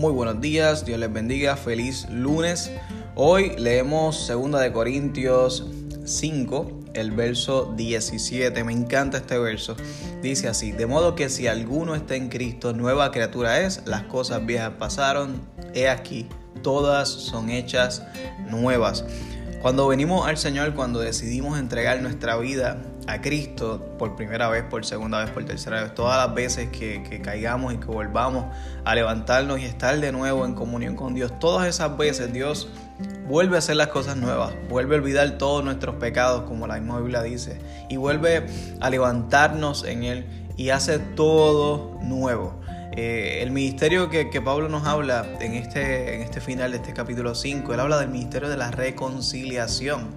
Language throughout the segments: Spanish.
Muy buenos días, Dios les bendiga, feliz lunes. Hoy leemos 2 de Corintios 5, el verso 17. Me encanta este verso. Dice así, de modo que si alguno está en Cristo, nueva criatura es, las cosas viejas pasaron, he aquí, todas son hechas nuevas. Cuando venimos al Señor, cuando decidimos entregar nuestra vida a Cristo por primera vez, por segunda vez, por tercera vez, todas las veces que, caigamos y que volvamos a levantarnos y estar de nuevo en comunión con Dios, todas esas veces Dios vuelve a hacer las cosas nuevas, vuelve a olvidar todos nuestros pecados, como la misma Biblia dice, y vuelve a levantarnos en Él y hace todo nuevo. Eh, el ministerio que, Pablo nos habla en este, este final de este capítulo 5, él habla del ministerio de la reconciliación.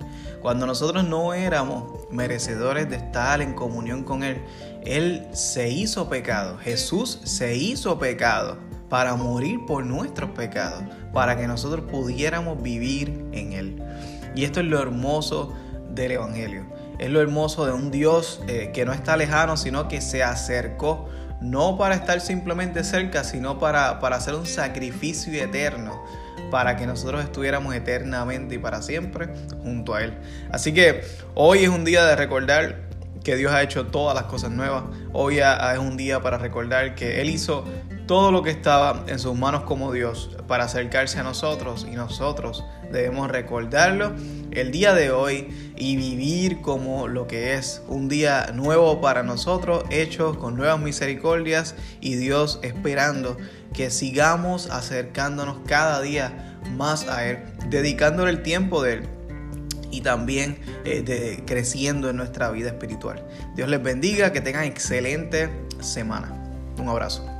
Cuando nosotros no éramos merecedores de estar en comunión con Él, Él se hizo pecado, Jesús se hizo pecado para morir por nuestros pecados, para que nosotros pudiéramos vivir en Él. Y esto es lo hermoso del Evangelio. Es lo hermoso de un Dios eh, que no está lejano, sino que se acercó no para estar simplemente cerca, sino para, para hacer un sacrificio eterno, para que nosotros estuviéramos eternamente y para siempre junto a Él. Así que hoy es un día de recordar que Dios ha hecho todas las cosas nuevas. Hoy es un día para recordar que Él hizo todo lo que estaba en sus manos como Dios para acercarse a nosotros y nosotros debemos recordarlo el día de hoy y vivir como lo que es un día nuevo para nosotros, hecho con nuevas misericordias y Dios esperando que sigamos acercándonos cada día más a Él, dedicándole el tiempo de Él y también eh, creciendo en nuestra vida espiritual. Dios les bendiga, que tengan excelente semana. Un abrazo.